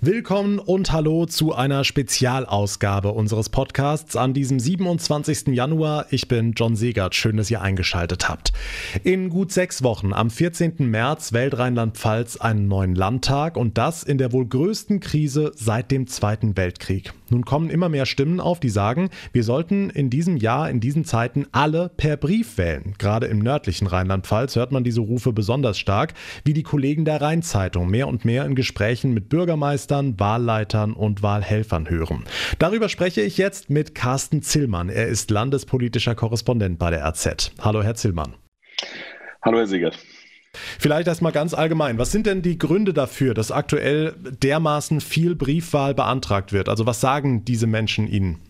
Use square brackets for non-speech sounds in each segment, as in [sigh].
Willkommen und hallo zu einer Spezialausgabe unseres Podcasts an diesem 27. Januar. Ich bin John Segert. Schön, dass ihr eingeschaltet habt. In gut sechs Wochen, am 14. März, wählt Rheinland-Pfalz einen neuen Landtag und das in der wohl größten Krise seit dem Zweiten Weltkrieg. Nun kommen immer mehr Stimmen auf, die sagen, wir sollten in diesem Jahr, in diesen Zeiten alle per Brief wählen. Gerade im nördlichen Rheinland-Pfalz hört man diese Rufe besonders stark, wie die Kollegen der Rheinzeitung mehr und mehr in Gesprächen mit Bürgermeistern Wahlleitern und Wahlhelfern hören. Darüber spreche ich jetzt mit Carsten Zillmann. Er ist landespolitischer Korrespondent bei der RZ. Hallo, Herr Zillmann. Hallo, Herr Siegert. Vielleicht erstmal ganz allgemein. Was sind denn die Gründe dafür, dass aktuell dermaßen viel Briefwahl beantragt wird? Also was sagen diese Menschen Ihnen?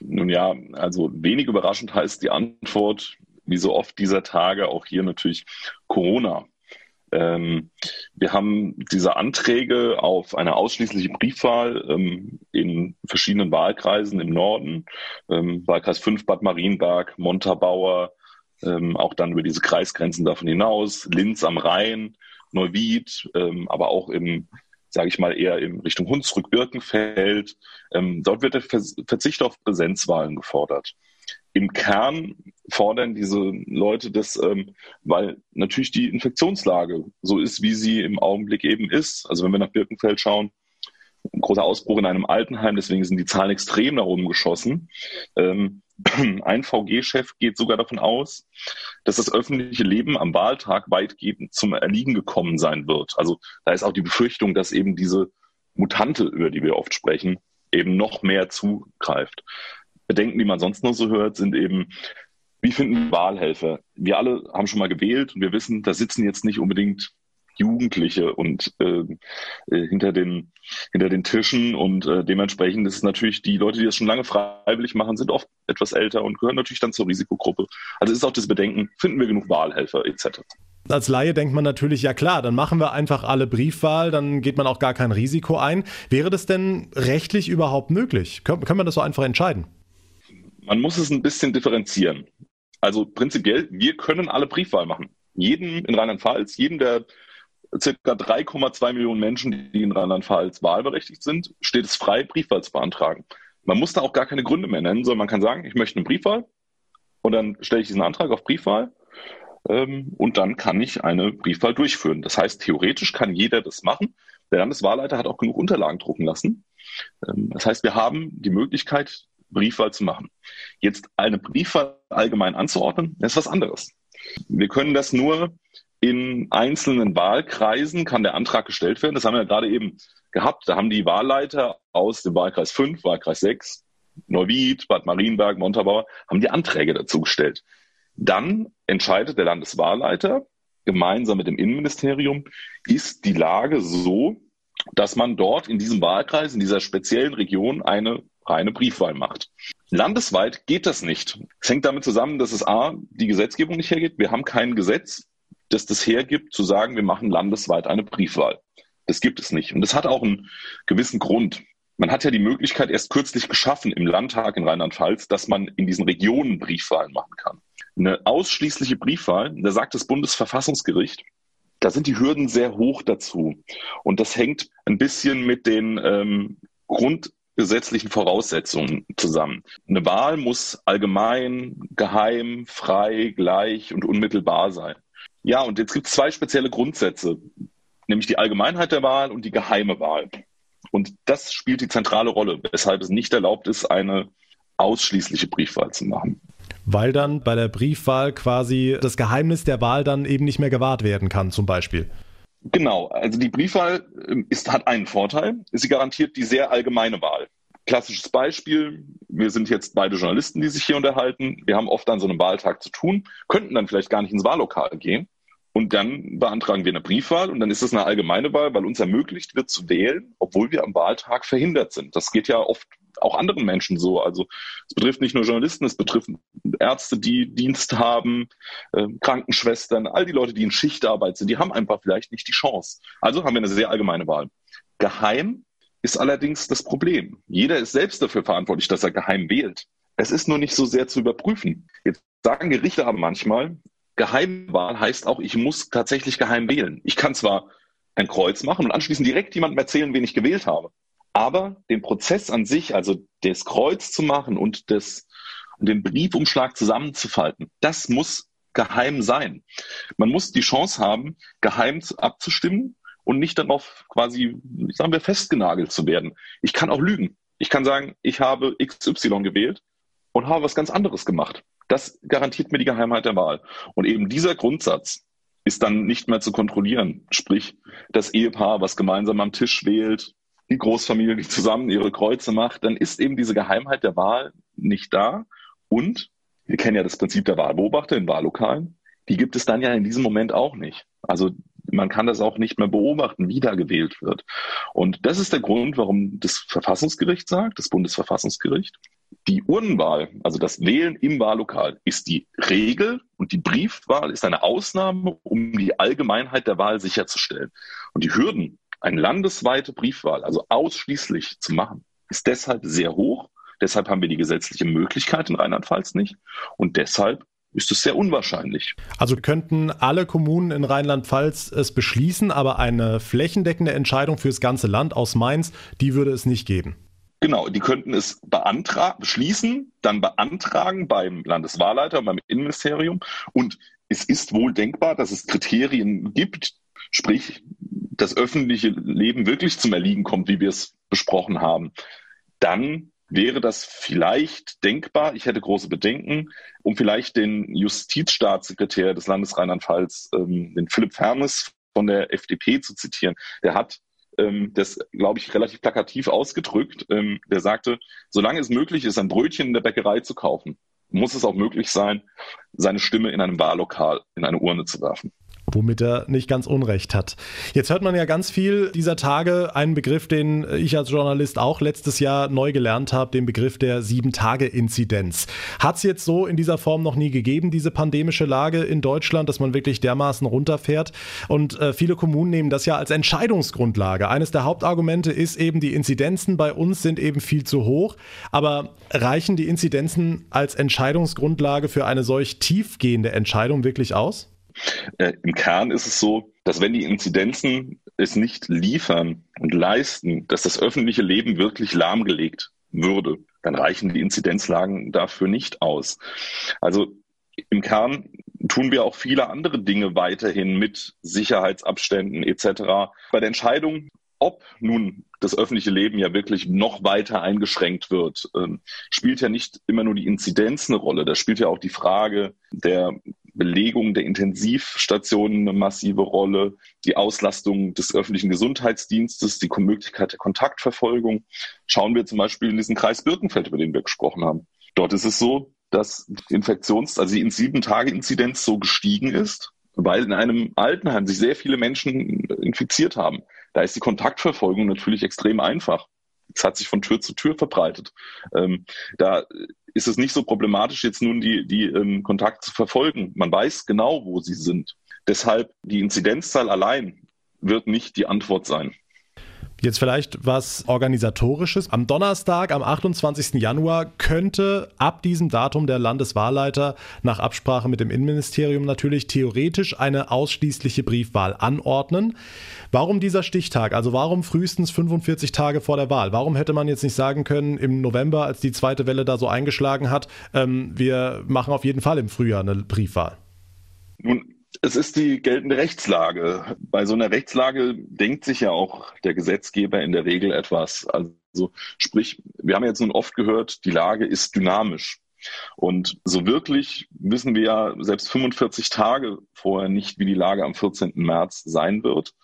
Nun ja, also wenig überraschend heißt die Antwort, wie so oft dieser Tage, auch hier natürlich Corona. Ähm, wir haben diese Anträge auf eine ausschließliche Briefwahl ähm, in verschiedenen Wahlkreisen im Norden, ähm, Wahlkreis 5 Bad Marienberg, Montabaur, ähm, auch dann über diese Kreisgrenzen davon hinaus, Linz am Rhein, Neuwied, ähm, aber auch im sage ich mal, eher in Richtung Hunsrück-Birkenfeld. Ähm, dort wird der Verzicht auf Präsenzwahlen gefordert im Kern fordern diese Leute das, ähm, weil natürlich die Infektionslage so ist, wie sie im Augenblick eben ist. Also wenn wir nach Birkenfeld schauen, ein großer Ausbruch in einem Altenheim, deswegen sind die Zahlen extrem nach oben geschossen. Ähm, [clears throat] ein VG-Chef geht sogar davon aus, dass das öffentliche Leben am Wahltag weitgehend zum Erliegen gekommen sein wird. Also da ist auch die Befürchtung, dass eben diese Mutante, über die wir oft sprechen, eben noch mehr zugreift. Bedenken, die man sonst noch so hört, sind eben, wie finden Wahlhelfer? Wir alle haben schon mal gewählt und wir wissen, da sitzen jetzt nicht unbedingt Jugendliche und äh, äh, hinter den hinter den Tischen und äh, dementsprechend ist es natürlich die Leute, die das schon lange freiwillig machen, sind oft etwas älter und gehören natürlich dann zur Risikogruppe. Also ist auch das Bedenken, finden wir genug Wahlhelfer etc. Als Laie denkt man natürlich, ja klar, dann machen wir einfach alle Briefwahl, dann geht man auch gar kein Risiko ein. Wäre das denn rechtlich überhaupt möglich? Können, können wir das so einfach entscheiden? man muss es ein bisschen differenzieren. Also prinzipiell, wir können alle Briefwahl machen. Jeden in Rheinland-Pfalz, jeden der circa 3,2 Millionen Menschen, die in Rheinland-Pfalz wahlberechtigt sind, steht es frei, Briefwahl zu beantragen. Man muss da auch gar keine Gründe mehr nennen, sondern man kann sagen, ich möchte eine Briefwahl und dann stelle ich diesen Antrag auf Briefwahl ähm, und dann kann ich eine Briefwahl durchführen. Das heißt, theoretisch kann jeder das machen. Der Landeswahlleiter hat auch genug Unterlagen drucken lassen. Ähm, das heißt, wir haben die Möglichkeit, Briefwahl zu machen. Jetzt eine Briefwahl allgemein anzuordnen, ist was anderes. Wir können das nur in einzelnen Wahlkreisen kann der Antrag gestellt werden. Das haben wir ja gerade eben gehabt. Da haben die Wahlleiter aus dem Wahlkreis 5, Wahlkreis 6, Neuwied, Bad Marienberg, Montabaur, haben die Anträge dazu gestellt. Dann entscheidet der Landeswahlleiter gemeinsam mit dem Innenministerium, ist die Lage so, dass man dort in diesem Wahlkreis, in dieser speziellen Region eine reine Briefwahl macht. Landesweit geht das nicht. Es hängt damit zusammen, dass es A, die Gesetzgebung nicht hergibt. Wir haben kein Gesetz, das das hergibt, zu sagen, wir machen landesweit eine Briefwahl. Das gibt es nicht. Und das hat auch einen gewissen Grund. Man hat ja die Möglichkeit erst kürzlich geschaffen im Landtag in Rheinland-Pfalz, dass man in diesen Regionen Briefwahlen machen kann. Eine ausschließliche Briefwahl, da sagt das Bundesverfassungsgericht, da sind die Hürden sehr hoch dazu. Und das hängt ein bisschen mit den ähm, Grund, gesetzlichen Voraussetzungen zusammen. Eine Wahl muss allgemein, geheim, frei, gleich und unmittelbar sein. Ja, und jetzt gibt es zwei spezielle Grundsätze, nämlich die Allgemeinheit der Wahl und die geheime Wahl. Und das spielt die zentrale Rolle, weshalb es nicht erlaubt ist, eine ausschließliche Briefwahl zu machen. Weil dann bei der Briefwahl quasi das Geheimnis der Wahl dann eben nicht mehr gewahrt werden kann, zum Beispiel. Genau, also die Briefwahl ähm, ist, hat einen Vorteil. Sie garantiert die sehr allgemeine Wahl. Klassisches Beispiel, wir sind jetzt beide Journalisten, die sich hier unterhalten. Wir haben oft an so einem Wahltag zu tun, könnten dann vielleicht gar nicht ins Wahllokal gehen. Und dann beantragen wir eine Briefwahl und dann ist es eine allgemeine Wahl, weil uns ermöglicht wird zu wählen, obwohl wir am Wahltag verhindert sind. Das geht ja oft auch anderen Menschen so. Also es betrifft nicht nur Journalisten, es betrifft Ärzte, die Dienst haben, äh, Krankenschwestern, all die Leute, die in Schichtarbeit sind, die haben einfach vielleicht nicht die Chance. Also haben wir eine sehr allgemeine Wahl. Geheim ist allerdings das Problem. Jeder ist selbst dafür verantwortlich, dass er geheim wählt. Es ist nur nicht so sehr zu überprüfen. Jetzt sagen Gerichte aber manchmal, Geheimwahl heißt auch, ich muss tatsächlich geheim wählen. Ich kann zwar ein Kreuz machen und anschließend direkt jemandem erzählen, wen ich gewählt habe. Aber den Prozess an sich, also das Kreuz zu machen und das, den Briefumschlag zusammenzufalten, das muss geheim sein. Man muss die Chance haben, geheim abzustimmen und nicht darauf quasi, sagen wir, festgenagelt zu werden. Ich kann auch lügen. Ich kann sagen, ich habe XY gewählt und habe was ganz anderes gemacht. Das garantiert mir die Geheimheit der Wahl. Und eben dieser Grundsatz ist dann nicht mehr zu kontrollieren. Sprich, das Ehepaar, was gemeinsam am Tisch wählt, die Großfamilie, die zusammen ihre Kreuze macht, dann ist eben diese Geheimheit der Wahl nicht da. Und wir kennen ja das Prinzip der Wahlbeobachter in Wahllokalen. Die gibt es dann ja in diesem Moment auch nicht. Also man kann das auch nicht mehr beobachten, wie da gewählt wird. Und das ist der Grund, warum das Verfassungsgericht sagt, das Bundesverfassungsgericht, die Urnenwahl, also das Wählen im Wahllokal, ist die Regel und die Briefwahl ist eine Ausnahme, um die Allgemeinheit der Wahl sicherzustellen. Und die Hürden, eine landesweite Briefwahl, also ausschließlich zu machen, ist deshalb sehr hoch. Deshalb haben wir die gesetzliche Möglichkeit in Rheinland-Pfalz nicht. Und deshalb ist es sehr unwahrscheinlich. Also könnten alle Kommunen in Rheinland-Pfalz es beschließen, aber eine flächendeckende Entscheidung fürs ganze Land aus Mainz, die würde es nicht geben. Genau, die könnten es beantragen, beschließen, dann beantragen beim Landeswahlleiter, beim Innenministerium. Und es ist wohl denkbar, dass es Kriterien gibt, sprich, das öffentliche Leben wirklich zum Erliegen kommt, wie wir es besprochen haben. Dann wäre das vielleicht denkbar. Ich hätte große Bedenken, um vielleicht den Justizstaatssekretär des Landes Rheinland-Pfalz, ähm, den Philipp Fermes von der FDP zu zitieren. Der hat ähm, das, glaube ich, relativ plakativ ausgedrückt. Ähm, der sagte, solange es möglich ist, ein Brötchen in der Bäckerei zu kaufen, muss es auch möglich sein, seine Stimme in einem Wahllokal in eine Urne zu werfen womit er nicht ganz Unrecht hat. Jetzt hört man ja ganz viel dieser Tage einen Begriff, den ich als Journalist auch letztes Jahr neu gelernt habe, den Begriff der Sieben-Tage-Inzidenz. Hat es jetzt so in dieser Form noch nie gegeben, diese pandemische Lage in Deutschland, dass man wirklich dermaßen runterfährt? Und äh, viele Kommunen nehmen das ja als Entscheidungsgrundlage. Eines der Hauptargumente ist eben, die Inzidenzen bei uns sind eben viel zu hoch. Aber reichen die Inzidenzen als Entscheidungsgrundlage für eine solch tiefgehende Entscheidung wirklich aus? Äh, Im Kern ist es so, dass wenn die Inzidenzen es nicht liefern und leisten, dass das öffentliche Leben wirklich lahmgelegt würde, dann reichen die Inzidenzlagen dafür nicht aus. Also im Kern tun wir auch viele andere Dinge weiterhin mit Sicherheitsabständen etc. Bei der Entscheidung, ob nun das öffentliche Leben ja wirklich noch weiter eingeschränkt wird, ähm, spielt ja nicht immer nur die Inzidenz eine Rolle. Da spielt ja auch die Frage der Belegung der Intensivstationen eine massive Rolle, die Auslastung des öffentlichen Gesundheitsdienstes, die Möglichkeit der Kontaktverfolgung. Schauen wir zum Beispiel in diesen Kreis Birkenfeld, über den wir gesprochen haben. Dort ist es so, dass die Infektions-, also die in sieben Tage Inzidenz so gestiegen ist, weil in einem Altenheim sich sehr viele Menschen infiziert haben. Da ist die Kontaktverfolgung natürlich extrem einfach. Es hat sich von Tür zu Tür verbreitet. Ähm, da ist es nicht so problematisch, jetzt nun die, die ähm, Kontakte zu verfolgen. Man weiß genau, wo sie sind. Deshalb die Inzidenzzahl allein wird nicht die Antwort sein. Jetzt vielleicht was organisatorisches. Am Donnerstag, am 28. Januar, könnte ab diesem Datum der Landeswahlleiter nach Absprache mit dem Innenministerium natürlich theoretisch eine ausschließliche Briefwahl anordnen. Warum dieser Stichtag? Also warum frühestens 45 Tage vor der Wahl? Warum hätte man jetzt nicht sagen können, im November, als die zweite Welle da so eingeschlagen hat, ähm, wir machen auf jeden Fall im Frühjahr eine Briefwahl? Nun, es ist die geltende Rechtslage. Bei so einer Rechtslage denkt sich ja auch der Gesetzgeber in der Regel etwas. Also sprich, wir haben jetzt nun oft gehört, die Lage ist dynamisch. Und so wirklich wissen wir ja selbst 45 Tage vorher nicht, wie die Lage am 14. März sein wird.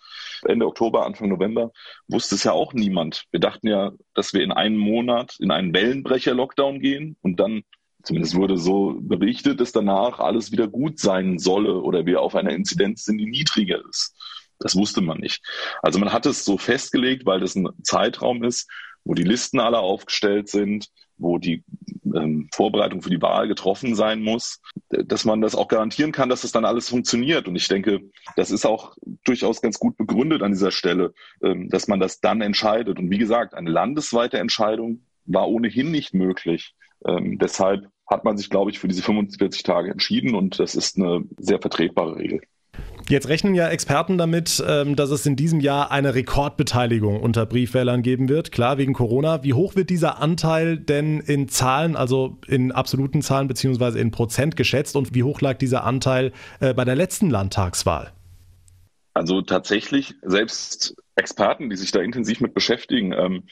Ende Oktober, Anfang November wusste es ja auch niemand. Wir dachten ja, dass wir in einem Monat in einen Wellenbrecher-Lockdown gehen und dann zumindest wurde so berichtet, dass danach alles wieder gut sein solle oder wir auf einer Inzidenz sind, die niedriger ist. Das wusste man nicht. Also man hat es so festgelegt, weil das ein Zeitraum ist, wo die Listen alle aufgestellt sind, wo die ähm, Vorbereitung für die Wahl getroffen sein muss, dass man das auch garantieren kann, dass das dann alles funktioniert. Und ich denke, das ist auch durchaus ganz gut begründet an dieser Stelle, ähm, dass man das dann entscheidet. Und wie gesagt, eine landesweite Entscheidung war ohnehin nicht möglich. Ähm, deshalb hat man sich, glaube ich, für diese 45 Tage entschieden und das ist eine sehr vertretbare Regel. Jetzt rechnen ja Experten damit, ähm, dass es in diesem Jahr eine Rekordbeteiligung unter Briefwählern geben wird. Klar, wegen Corona. Wie hoch wird dieser Anteil denn in Zahlen, also in absoluten Zahlen beziehungsweise in Prozent geschätzt? Und wie hoch lag dieser Anteil äh, bei der letzten Landtagswahl? Also tatsächlich, selbst Experten, die sich da intensiv mit beschäftigen, ähm,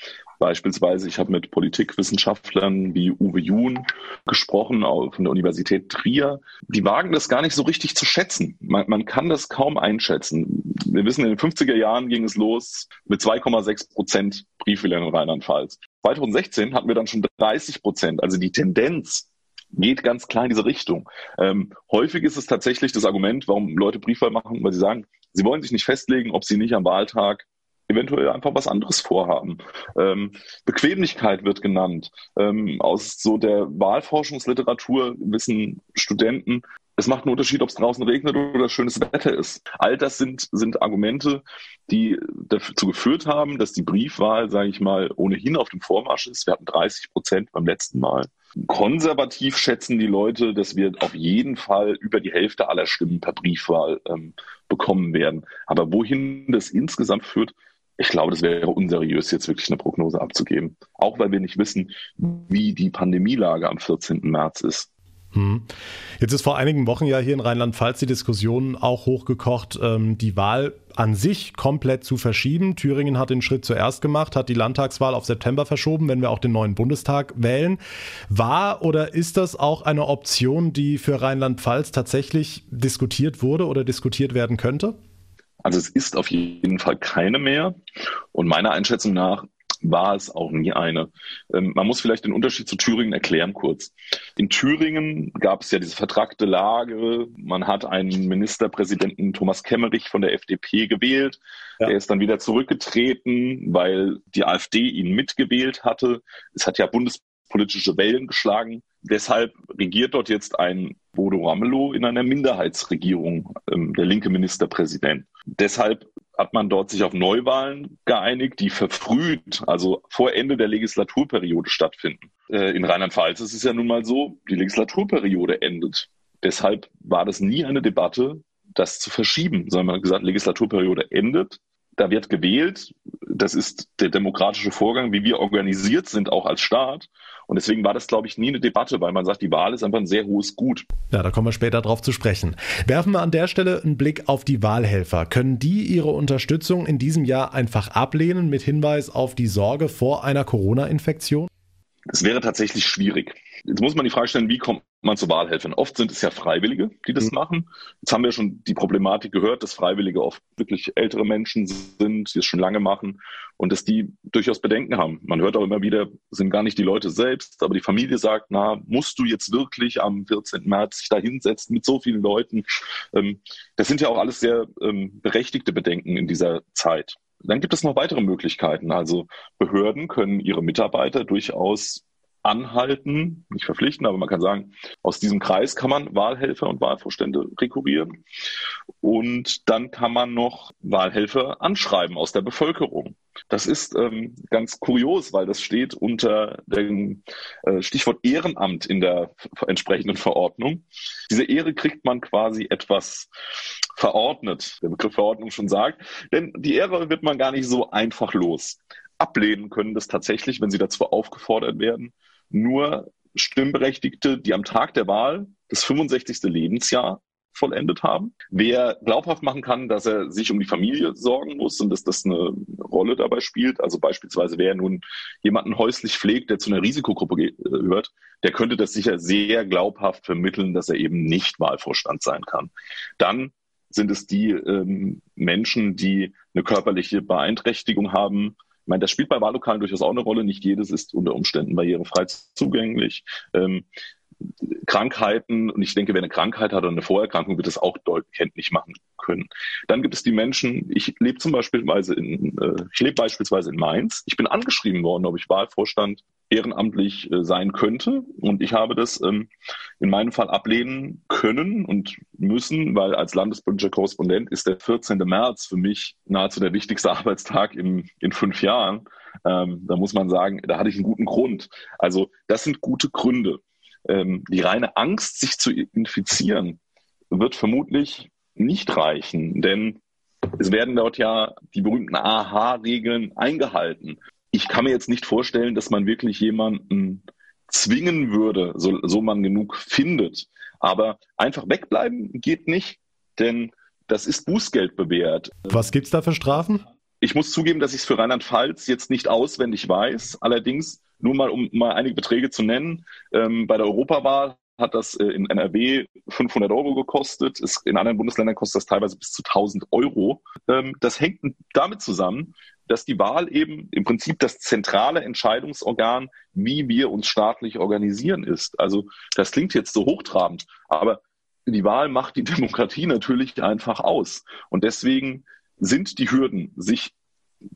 beispielsweise, ich habe mit Politikwissenschaftlern wie Uwe Jun gesprochen von der Universität Trier, die wagen das gar nicht so richtig zu schätzen. Man, man kann das kaum einschätzen. Wir wissen, in den 50er Jahren ging es los mit 2,6 Prozent Briefwählern in Rheinland-Pfalz. 2016 hatten wir dann schon 30 Prozent. Also die Tendenz geht ganz klar in diese Richtung. Ähm, häufig ist es tatsächlich das Argument, warum Leute Briefwahl machen, weil sie sagen, sie wollen sich nicht festlegen, ob sie nicht am Wahltag eventuell einfach was anderes vorhaben. Ähm, Bequemlichkeit wird genannt. Ähm, aus so der Wahlforschungsliteratur wissen Studenten, es macht einen Unterschied, ob es draußen regnet oder schönes Wetter ist. All das sind, sind Argumente, die dazu geführt haben, dass die Briefwahl, sage ich mal, ohnehin auf dem Vormarsch ist. Wir hatten 30 Prozent beim letzten Mal. Konservativ schätzen die Leute, dass wir auf jeden Fall über die Hälfte aller Stimmen per Briefwahl ähm, bekommen werden. Aber wohin das insgesamt führt, ich glaube, das wäre unseriös, jetzt wirklich eine Prognose abzugeben. Auch weil wir nicht wissen, wie die Pandemielage am 14. März ist. Hm. Jetzt ist vor einigen Wochen ja hier in Rheinland-Pfalz die Diskussion auch hochgekocht, ähm, die Wahl an sich komplett zu verschieben. Thüringen hat den Schritt zuerst gemacht, hat die Landtagswahl auf September verschoben, wenn wir auch den neuen Bundestag wählen. War oder ist das auch eine Option, die für Rheinland-Pfalz tatsächlich diskutiert wurde oder diskutiert werden könnte? Also es ist auf jeden Fall keine mehr. Und meiner Einschätzung nach war es auch nie eine. Ähm, man muss vielleicht den Unterschied zu Thüringen erklären kurz. In Thüringen gab es ja diese vertragte Lage. Man hat einen Ministerpräsidenten Thomas Kemmerich von der FDP gewählt. Ja. Er ist dann wieder zurückgetreten, weil die AfD ihn mitgewählt hatte. Es hat ja bundespolitische Wellen geschlagen. Deshalb regiert dort jetzt ein Bodo Ramelow in einer Minderheitsregierung, ähm, der linke Ministerpräsident. Deshalb hat man dort sich auf Neuwahlen geeinigt, die verfrüht, also vor Ende der Legislaturperiode stattfinden. Äh, in Rheinland-Pfalz ist es ja nun mal so, die Legislaturperiode endet. Deshalb war das nie eine Debatte, das zu verschieben, sondern man hat gesagt, Legislaturperiode endet, da wird gewählt, das ist der demokratische Vorgang, wie wir organisiert sind, auch als Staat. Und deswegen war das, glaube ich, nie eine Debatte, weil man sagt, die Wahl ist einfach ein sehr hohes Gut. Ja, da kommen wir später drauf zu sprechen. Werfen wir an der Stelle einen Blick auf die Wahlhelfer. Können die ihre Unterstützung in diesem Jahr einfach ablehnen mit Hinweis auf die Sorge vor einer Corona-Infektion? Das wäre tatsächlich schwierig. Jetzt muss man die Frage stellen, wie kommt man zu Wahlhelfern? Oft sind es ja Freiwillige, die das mhm. machen. Jetzt haben wir schon die Problematik gehört, dass Freiwillige oft wirklich ältere Menschen sind, die es schon lange machen und dass die durchaus Bedenken haben. Man hört auch immer wieder, sind gar nicht die Leute selbst, aber die Familie sagt, na, musst du jetzt wirklich am 14. März sich da hinsetzen mit so vielen Leuten? Ähm, das sind ja auch alles sehr ähm, berechtigte Bedenken in dieser Zeit. Dann gibt es noch weitere Möglichkeiten. Also Behörden können ihre Mitarbeiter durchaus anhalten, nicht verpflichten, aber man kann sagen, aus diesem Kreis kann man Wahlhelfer und Wahlvorstände rekurrieren. Und dann kann man noch Wahlhelfer anschreiben aus der Bevölkerung. Das ist ähm, ganz kurios, weil das steht unter dem äh, Stichwort Ehrenamt in der entsprechenden Verordnung. Diese Ehre kriegt man quasi etwas verordnet, der Begriff Verordnung schon sagt, denn die Ehre wird man gar nicht so einfach los. Ablehnen können das tatsächlich, wenn sie dazu aufgefordert werden, nur Stimmberechtigte, die am Tag der Wahl das 65. Lebensjahr vollendet haben. Wer glaubhaft machen kann, dass er sich um die Familie sorgen muss und dass das eine Rolle dabei spielt, also beispielsweise wer nun jemanden häuslich pflegt, der zu einer Risikogruppe gehört, der könnte das sicher sehr glaubhaft vermitteln, dass er eben nicht Wahlvorstand sein kann. Dann sind es die ähm, Menschen, die eine körperliche Beeinträchtigung haben, ich meine, das spielt bei Wahllokalen durchaus auch eine Rolle. Nicht jedes ist unter Umständen barrierefrei zugänglich. Ähm, Krankheiten, und ich denke, wer eine Krankheit hat oder eine Vorerkrankung, wird es auch deutlich machen können. Dann gibt es die Menschen, ich lebe zum Beispiel in, äh, ich lebe beispielsweise in Mainz. Ich bin angeschrieben worden, ob ich Wahlvorstand ehrenamtlich äh, sein könnte. Und ich habe das ähm, in meinem Fall ablehnen können und müssen, weil als landespolitischer Korrespondent ist der 14. März für mich nahezu der wichtigste [laughs] Arbeitstag im, in fünf Jahren. Ähm, da muss man sagen, da hatte ich einen guten Grund. Also das sind gute Gründe. Ähm, die reine Angst, sich zu infizieren, wird vermutlich nicht reichen, denn es werden dort ja die berühmten AHA-Regeln eingehalten. Ich kann mir jetzt nicht vorstellen, dass man wirklich jemanden zwingen würde, so, so man genug findet. Aber einfach wegbleiben geht nicht, denn das ist Bußgeld bewährt. Was gibt es da für Strafen? Ich muss zugeben, dass ich es für Rheinland-Pfalz jetzt nicht auswendig weiß. Allerdings, nur mal um mal einige Beträge zu nennen, ähm, bei der Europawahl hat das äh, in NRW 500 Euro gekostet. In anderen Bundesländern kostet das teilweise bis zu 1000 Euro. Ähm, das hängt damit zusammen, dass die Wahl eben im Prinzip das zentrale Entscheidungsorgan, wie wir uns staatlich organisieren, ist. Also das klingt jetzt so hochtrabend, aber die Wahl macht die [laughs] Demokratie natürlich einfach aus. Und deswegen sind die Hürden, sich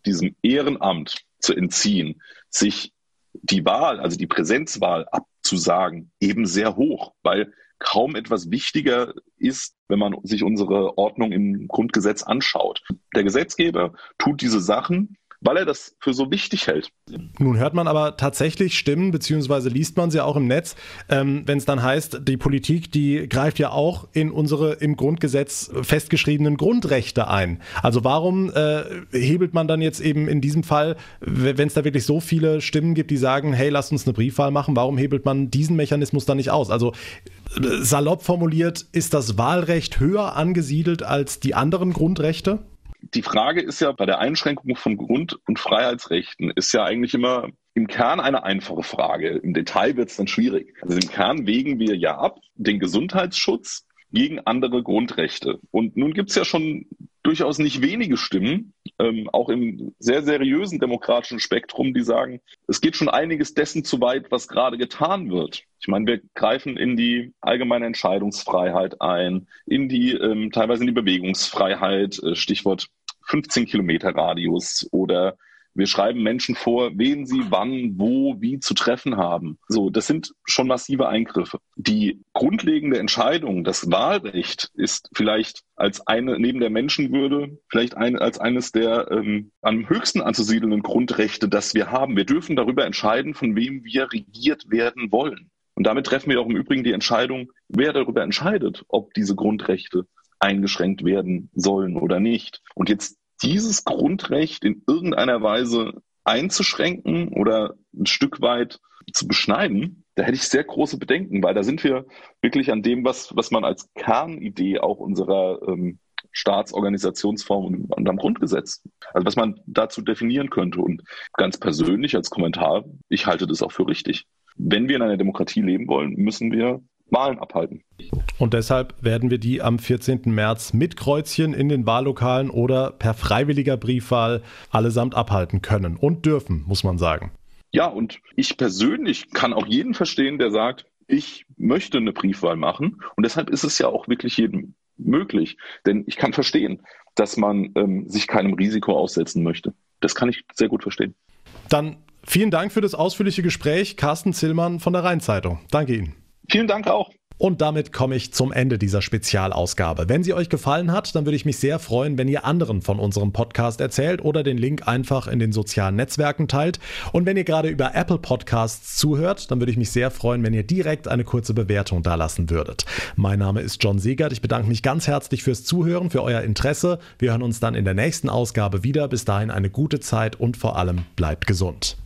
diesem Ehrenamt zu entziehen, sich die Wahl, also die Präsenzwahl abzusagen, eben sehr hoch, weil kaum etwas wichtiger ist, wenn man sich unsere Ordnung im Grundgesetz anschaut. Der Gesetzgeber tut diese Sachen, weil er das für so wichtig hält. Nun hört man aber tatsächlich Stimmen, beziehungsweise liest man sie auch im Netz, ähm, wenn es dann heißt, die Politik, die greift ja auch in unsere im Grundgesetz festgeschriebenen Grundrechte ein. Also warum äh, hebelt man dann jetzt eben in diesem Fall, wenn es da wirklich so viele Stimmen gibt, die sagen, hey, lasst uns eine Briefwahl machen, warum hebelt man diesen Mechanismus dann nicht aus? Also salopp formuliert, ist das Wahlrecht höher angesiedelt als die anderen Grundrechte? Die Frage ist ja bei der Einschränkung von Grund- und Freiheitsrechten ist ja eigentlich immer im Kern eine einfache Frage. Im Detail wird es dann schwierig. Also im Kern wägen wir ja ab den Gesundheitsschutz gegen andere Grundrechte. Und nun gibt es ja schon durchaus nicht wenige Stimmen, ähm, auch im sehr seriösen demokratischen Spektrum, die sagen, es geht schon einiges dessen zu weit, was gerade getan wird. Ich meine, wir greifen in die allgemeine Entscheidungsfreiheit ein, in die ähm, teilweise in die Bewegungsfreiheit, äh, Stichwort 15 Kilometer Radius oder wir schreiben Menschen vor, wen sie wann, wo, wie zu treffen haben. So, das sind schon massive Eingriffe. Die grundlegende Entscheidung, das Wahlrecht ist vielleicht als eine, neben der Menschenwürde, vielleicht ein, als eines der ähm, am höchsten anzusiedelnden Grundrechte, das wir haben. Wir dürfen darüber entscheiden, von wem wir regiert werden wollen. Und damit treffen wir auch im Übrigen die Entscheidung, wer darüber entscheidet, ob diese Grundrechte eingeschränkt werden sollen oder nicht. Und jetzt dieses Grundrecht in irgendeiner Weise einzuschränken oder ein Stück weit zu beschneiden, da hätte ich sehr große Bedenken, weil da sind wir wirklich an dem, was, was man als Kernidee auch unserer ähm, Staatsorganisationsform und, und am Grundgesetz, also was man dazu definieren könnte. Und ganz persönlich als Kommentar, ich halte das auch für richtig. Wenn wir in einer Demokratie leben wollen, müssen wir Wahlen abhalten. Und deshalb werden wir die am 14. März mit Kreuzchen in den Wahllokalen oder per freiwilliger Briefwahl allesamt abhalten können und dürfen, muss man sagen. Ja, und ich persönlich kann auch jeden verstehen, der sagt, ich möchte eine Briefwahl machen. Und deshalb ist es ja auch wirklich jedem möglich. Denn ich kann verstehen, dass man ähm, sich keinem Risiko aussetzen möchte. Das kann ich sehr gut verstehen. Dann vielen Dank für das ausführliche Gespräch, Carsten Zillmann von der Rheinzeitung. Danke Ihnen. Vielen Dank auch. Und damit komme ich zum Ende dieser Spezialausgabe. Wenn sie euch gefallen hat, dann würde ich mich sehr freuen, wenn ihr anderen von unserem Podcast erzählt oder den Link einfach in den sozialen Netzwerken teilt. Und wenn ihr gerade über Apple Podcasts zuhört, dann würde ich mich sehr freuen, wenn ihr direkt eine kurze Bewertung dalassen würdet. Mein Name ist John Segert. Ich bedanke mich ganz herzlich fürs Zuhören, für euer Interesse. Wir hören uns dann in der nächsten Ausgabe wieder. Bis dahin eine gute Zeit und vor allem bleibt gesund.